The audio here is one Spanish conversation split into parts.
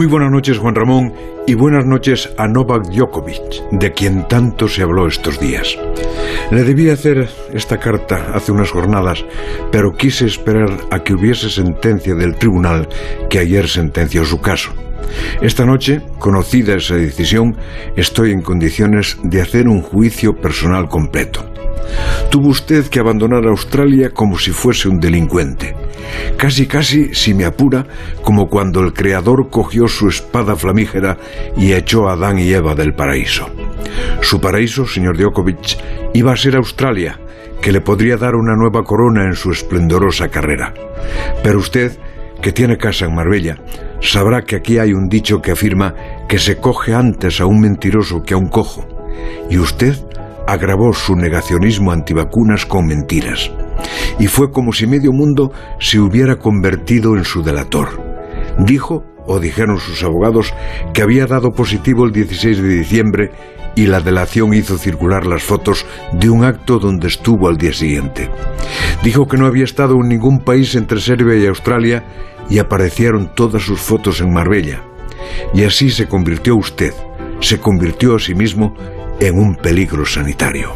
Muy buenas noches, Juan Ramón, y buenas noches a Novak Djokovic, de quien tanto se habló estos días. Le debí hacer esta carta hace unas jornadas, pero quise esperar a que hubiese sentencia del tribunal que ayer sentenció su caso. Esta noche, conocida esa decisión, estoy en condiciones de hacer un juicio personal completo. Tuvo usted que abandonar Australia como si fuese un delincuente. Casi, casi, si me apura, como cuando el Creador cogió su espada flamígera y echó a Adán y Eva del paraíso. Su paraíso, señor Djokovic, iba a ser Australia, que le podría dar una nueva corona en su esplendorosa carrera. Pero usted, que tiene casa en Marbella, sabrá que aquí hay un dicho que afirma que se coge antes a un mentiroso que a un cojo. Y usted agravó su negacionismo antivacunas con mentiras. Y fue como si medio mundo se hubiera convertido en su delator. Dijo, o dijeron sus abogados, que había dado positivo el 16 de diciembre y la delación hizo circular las fotos de un acto donde estuvo al día siguiente. Dijo que no había estado en ningún país entre Serbia y Australia y aparecieron todas sus fotos en Marbella. Y así se convirtió usted, se convirtió a sí mismo en un peligro sanitario.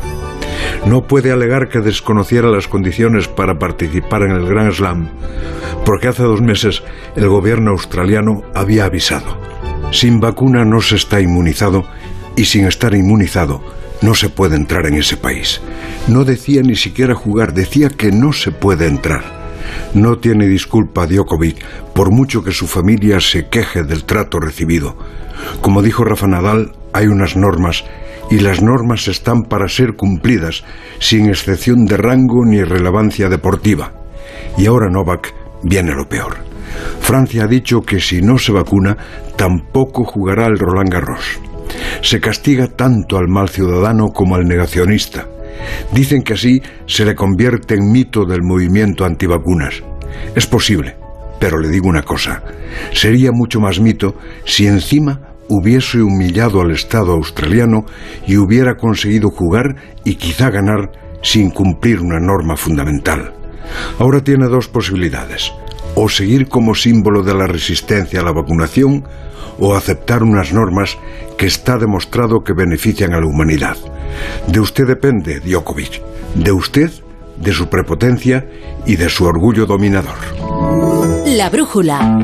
No puede alegar que desconociera las condiciones para participar en el Grand Slam, porque hace dos meses el gobierno australiano había avisado. Sin vacuna no se está inmunizado y sin estar inmunizado no se puede entrar en ese país. No decía ni siquiera jugar, decía que no se puede entrar. No tiene disculpa Djokovic, por mucho que su familia se queje del trato recibido. Como dijo Rafa Nadal, hay unas normas y las normas están para ser cumplidas, sin excepción de rango ni relevancia deportiva. Y ahora Novak viene lo peor. Francia ha dicho que si no se vacuna, tampoco jugará el Roland Garros. Se castiga tanto al mal ciudadano como al negacionista. Dicen que así se le convierte en mito del movimiento antivacunas. Es posible, pero le digo una cosa, sería mucho más mito si encima hubiese humillado al Estado australiano y hubiera conseguido jugar y quizá ganar sin cumplir una norma fundamental. Ahora tiene dos posibilidades, o seguir como símbolo de la resistencia a la vacunación o aceptar unas normas que está demostrado que benefician a la humanidad. De usted depende, Djokovic, de usted, de su prepotencia y de su orgullo dominador. La brújula.